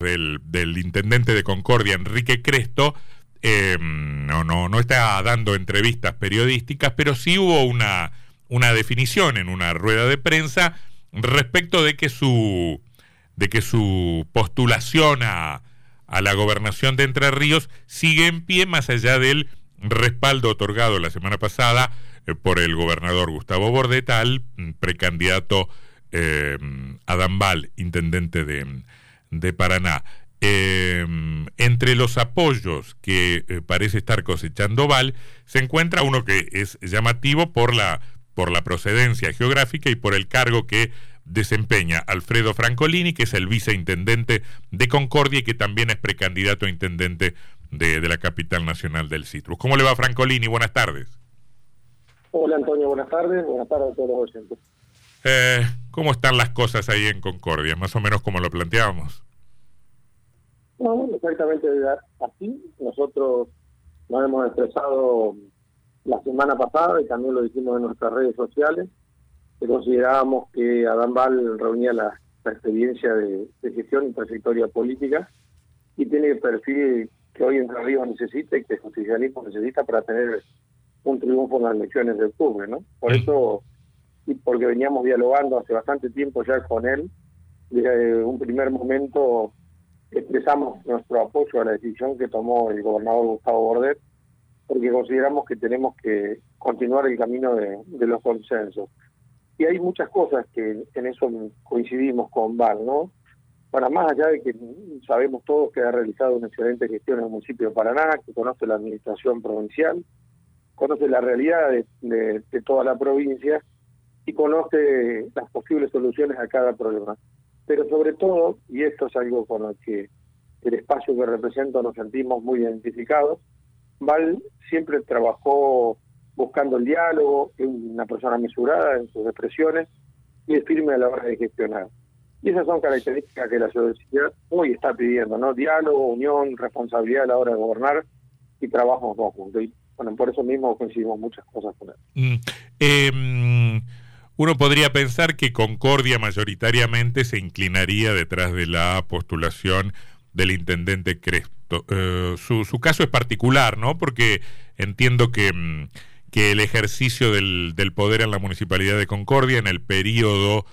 del, intendente de Concordia, Enrique Cresto, em, no, no, no está dando entrevistas periodísticas, pero sí hubo una, una definición en una rueda de prensa respecto de que su, de que su postulación a, a la gobernación de Entre Ríos sigue en pie más allá del respaldo otorgado la semana pasada eh, por el gobernador Gustavo Bordeta al mm, precandidato eh, Adambal, intendente de, de Paraná. Em, entre los apoyos que eh, parece estar cosechando Val, se encuentra uno que es llamativo por la, por la procedencia geográfica y por el cargo que desempeña Alfredo Francolini, que es el viceintendente de Concordia y que también es precandidato a intendente de, la capital nacional del Citrus. ¿Cómo le va Francolini? Buenas tardes. Hola Antonio, buenas tardes. Buenas tardes a todos los oyentes. Eh, ¿Cómo están las cosas ahí en Concordia? Más o menos como lo planteábamos. No, exactamente así. Nosotros nos hemos expresado la semana pasada y también lo dijimos en nuestras redes sociales, que considerábamos que Adán Val reunía la, experiencia de, gestión y trayectoria política y tiene el perfil que hoy Entre Ríos necesita y que el justicialismo necesita para tener un triunfo en las elecciones de octubre, ¿no? Por eso, porque veníamos dialogando hace bastante tiempo ya con él, desde un primer momento expresamos nuestro apoyo a la decisión que tomó el gobernador Gustavo Bordet, porque consideramos que tenemos que continuar el camino de, los consensos. Y hay muchas cosas que en eso coincidimos con Val, ¿no? Para más allá de que sabemos todos que ha realizado una excelente gestión en el municipio de Paraná, que conoce la administración provincial, conoce la realidad de toda la provincia y conoce las posibles soluciones a cada problema pero sobre todo, y esto es algo con lo que el espacio que represento nos sentimos muy identificados, Val siempre trabajó buscando el diálogo, es una persona mesurada en sus expresiones y es firme a la hora de gestionar. Y esas son características que la sociedad hoy está pidiendo, ¿no? Diálogo, unión, responsabilidad a la hora de gobernar y trabajo conjunto. Y bueno, por eso mismo coincidimos muchas cosas con él. Mm, em, uno podría pensar que Concordia mayoritariamente se inclinaría detrás de la postulación del intendente Cresto. Eh, su, caso es particular, ¿no? Porque entiendo que, mm, que el ejercicio del, poder en la municipalidad de Concordia, en el periodo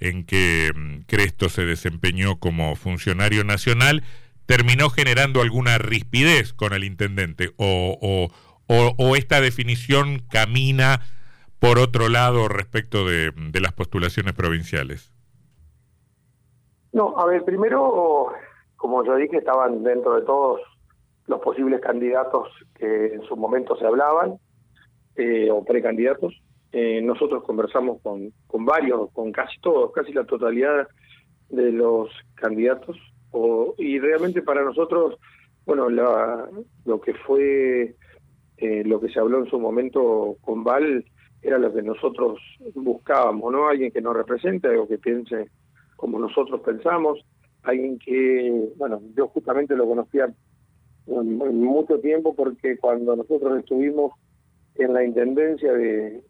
en que mm, Cresto se desempeñó como funcionario nacional, terminó generando alguna rispidez con el intendente o, o esta definición camina por otro lado respecto de, las postulaciones provinciales? No, a ver, primero, como yo dije, estaban dentro de todos los posibles candidatos que en su momento se hablaban, eh, o precandidatos. Eh, nosotros conversamos con, con varios, con casi todos, casi la totalidad de los candidatos, o, y realmente para nosotros, bueno, la, lo que fue, eh, lo que se habló en su momento con Val, era lo que nosotros buscábamos, ¿no? Alguien que nos represente, algo que piense como nosotros pensamos, alguien que, bueno, yo justamente lo conocía mucho tiempo porque cuando nosotros estuvimos en la intendencia de,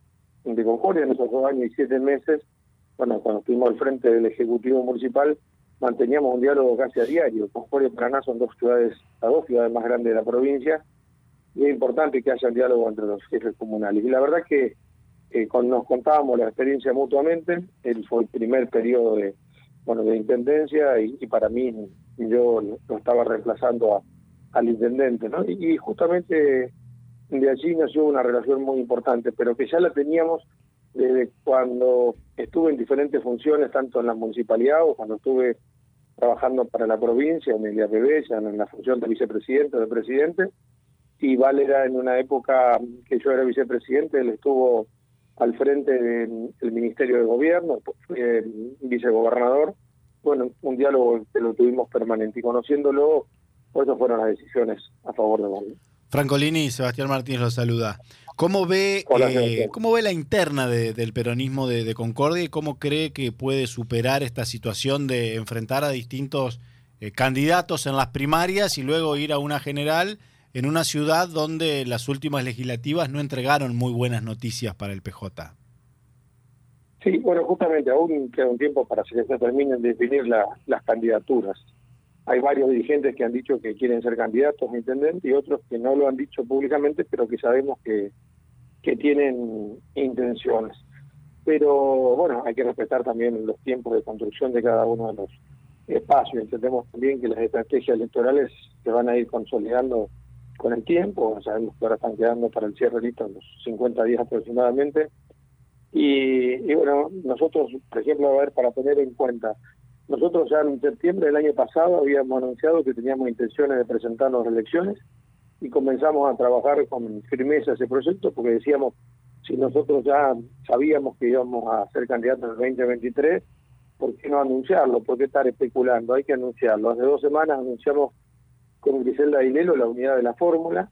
de Concordia en esos dos años y siete meses, bueno, cuando estuvimos al frente del Ejecutivo Municipal, manteníamos un diálogo casi a diario. Concordia y Paraná son dos ciudades, las dos ciudades más grandes de la provincia, y es importante que haya un diálogo entre los jefes comunales. Y la verdad que nos contábamos la experiencia mutuamente, él fue el primer periodo de, bueno, de intendencia y, para mí yo lo estaba reemplazando al intendente, ¿no? Y, justamente de allí nació una relación muy importante, pero que ya la teníamos desde cuando estuve en diferentes funciones, tanto en la municipalidad o cuando estuve trabajando para la provincia, en el IAPB, ya en la función de vicepresidente de presidente, y Val era en una época que yo era vicepresidente, él estuvo al frente del Ministerio de Gobierno, fue vicegobernador. Bueno, un diálogo que lo tuvimos permanente y conociéndolo, eso fueron las decisiones a favor de Bolivia. Francolini, Sebastián Martínez lo saluda. ¿Cómo ve, eh, ¿cómo ve la interna del peronismo de, Concordia y cómo cree que puede superar esta situación de enfrentar a distintos eh, candidatos en las primarias y luego ir a una general en una ciudad donde las últimas legislativas no entregaron muy buenas noticias para el PJ. Sí, bueno, justamente aún queda un tiempo para que se terminen de definir las candidaturas. hay varios dirigentes que han dicho que quieren ser candidatos a intendente y otros que no lo han dicho públicamente, pero que sabemos que, que tienen intenciones. Pero bueno, hay que respetar también los tiempos de construcción de cada uno de los espacios. Entendemos también que las estrategias electorales se van a ir consolidando con el tiempo. Sabemos que ahora están quedando para el cierre listo los 50 días aproximadamente. Y, y bueno, nosotros, por ejemplo, a ver, para tener en cuenta, nosotros ya en septiembre del año pasado habíamos anunciado que teníamos intenciones de presentarnos elecciones y comenzamos a trabajar con firmeza ese proyecto porque decíamos, si nosotros ya sabíamos que íbamos a ser candidatos en el 2023, ¿por qué no anunciarlo? ¿Por qué estar especulando? Hay que anunciarlo. Hace dos semanas anunciamos con Griselda Ailelo la unidad de la fórmula.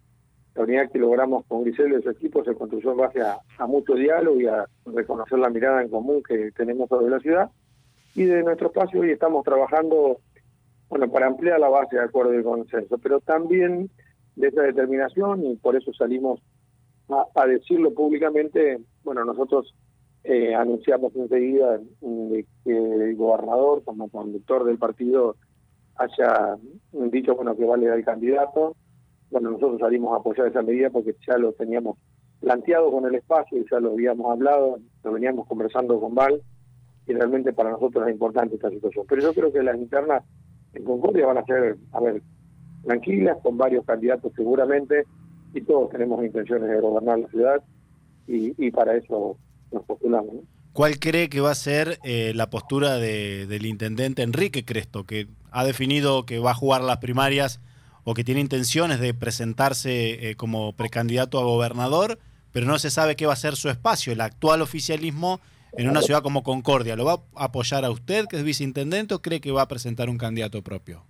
La unidad que logramos con Griselda y su equipo se construyó en base a, a mucho diálogo y a reconocer la mirada en común que tenemos sobre la ciudad y de nuestro espacio hoy estamos trabajando bueno para ampliar la base de acuerdo y consenso, pero también de esa determinación y por eso salimos a, decirlo públicamente, bueno, nosotros eh, anunciamos enseguida que el gobernador como conductor del partido haya dicho bueno que vale el candidato. Bueno, nosotros salimos a apoyar esa medida porque ya lo teníamos planteado con el espacio y ya lo habíamos hablado, lo veníamos conversando con Val y realmente para nosotros es importante esta situación. Pero yo creo que las internas en Concordia van a ser, a ver, tranquilas, con varios candidatos seguramente, y todos tenemos intenciones de gobernar la ciudad, y, para eso nos postulamos. ¿Cuál cree que va a ser eh, la postura de, del intendente Enrique Cresto, que ha definido que va a jugar las primarias o que tiene intenciones de presentarse eh, como precandidato a gobernador, pero no se sabe qué va a ser su espacio? El actual oficialismo en una ciudad como Concordia, ¿lo va a apoyar a usted, que es viceintendente, o cree que va a presentar un candidato propio?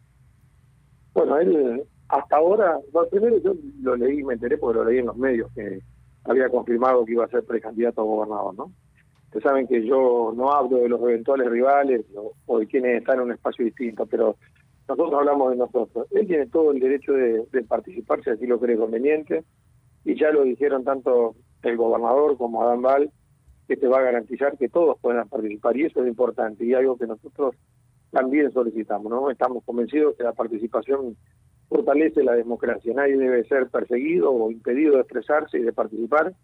Bueno, él hasta ahora, primero yo lo leí, me enteré porque lo leí en los medios, que había confirmado que iba a ser precandidato a gobernador, ¿no? Ustedes saben que yo no hablo de los eventuales rivales o, de quienes están en un espacio distinto, pero nosotros hablamos de nosotros. Él tiene todo el derecho de, de participar si así lo cree conveniente, y ya lo dijeron tanto el gobernador como Adán Val, que te va a garantizar que todos puedan participar y eso es importante y algo que nosotros también solicitamos, ¿no? Estamos convencidos que la participación fortalece la democracia, nadie debe ser perseguido o impedido de expresarse y de participar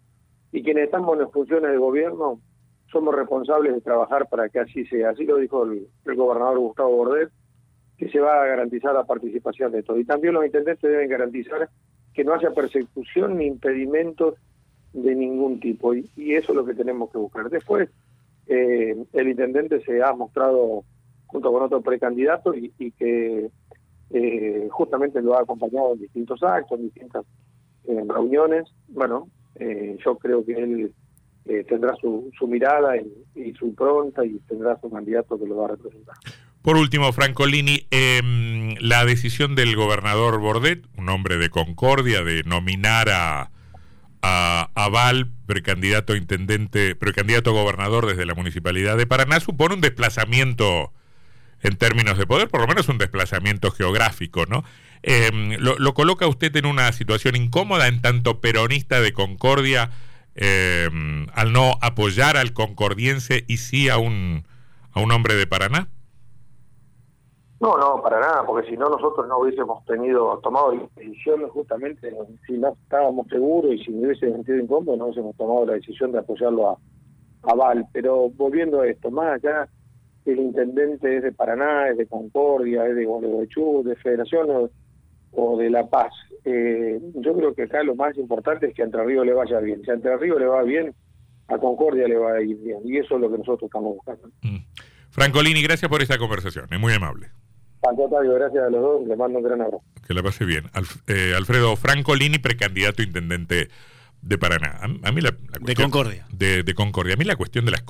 y quienes estamos en las funciones de gobierno somos responsables de trabajar para que así sea. Así lo dijo el, gobernador Gustavo Bordet, que se va a garantizar la participación de todos. Y también los intendentes deben garantizar que no haya persecución ni impedimentos de ningún tipo y, eso es lo que tenemos que buscar. Después, eh, el intendente se ha mostrado junto con otros precandidatos y, y que eh, justamente lo ha acompañado en distintos actos, en distintas eh, reuniones. Bueno, yo creo que él tendrá su, su mirada y, su pronta y tendrá su candidato que lo va a representar. Por último, Francolini, eh, la decisión del gobernador Bordet, un hombre de concordia, de nominar a a Aval, precandidato a intendente, precandidato gobernador desde la municipalidad de Paraná, supone un desplazamiento en términos de poder, por lo menos un desplazamiento geográfico, ¿no? Em, lo, coloca usted en una situación incómoda en tanto peronista de Concordia em, al no apoyar al concordiense y sí a un, a un hombre de Paraná? No, no, para nada, porque si no nosotros no hubiésemos tenido tomado decisiones justamente si no estábamos seguros y si me hubiese sentido incómodo no hubiésemos tomado la decisión de apoyarlo a, a Val. Pero volviendo a esto, más allá el intendente es de Paraná, es de Concordia, es de Gualeguaychú, de Federación o, de La Paz. Eh, yo creo que acá lo más importante es que a Entre Ríos le vaya bien. Si a Entre Ríos le va bien, a Concordia le va a ir bien. Y eso es lo que nosotros estamos buscando. Mm. Francolini, gracias por esta conversación, es muy amable gracias a los dos, le mando un gran abrazo. Que la pase bien. Eh, Alfredo Francolini, precandidato intendente de Paraná. A, mí la, de Concordia. De, de Concordia. A mí la cuestión de las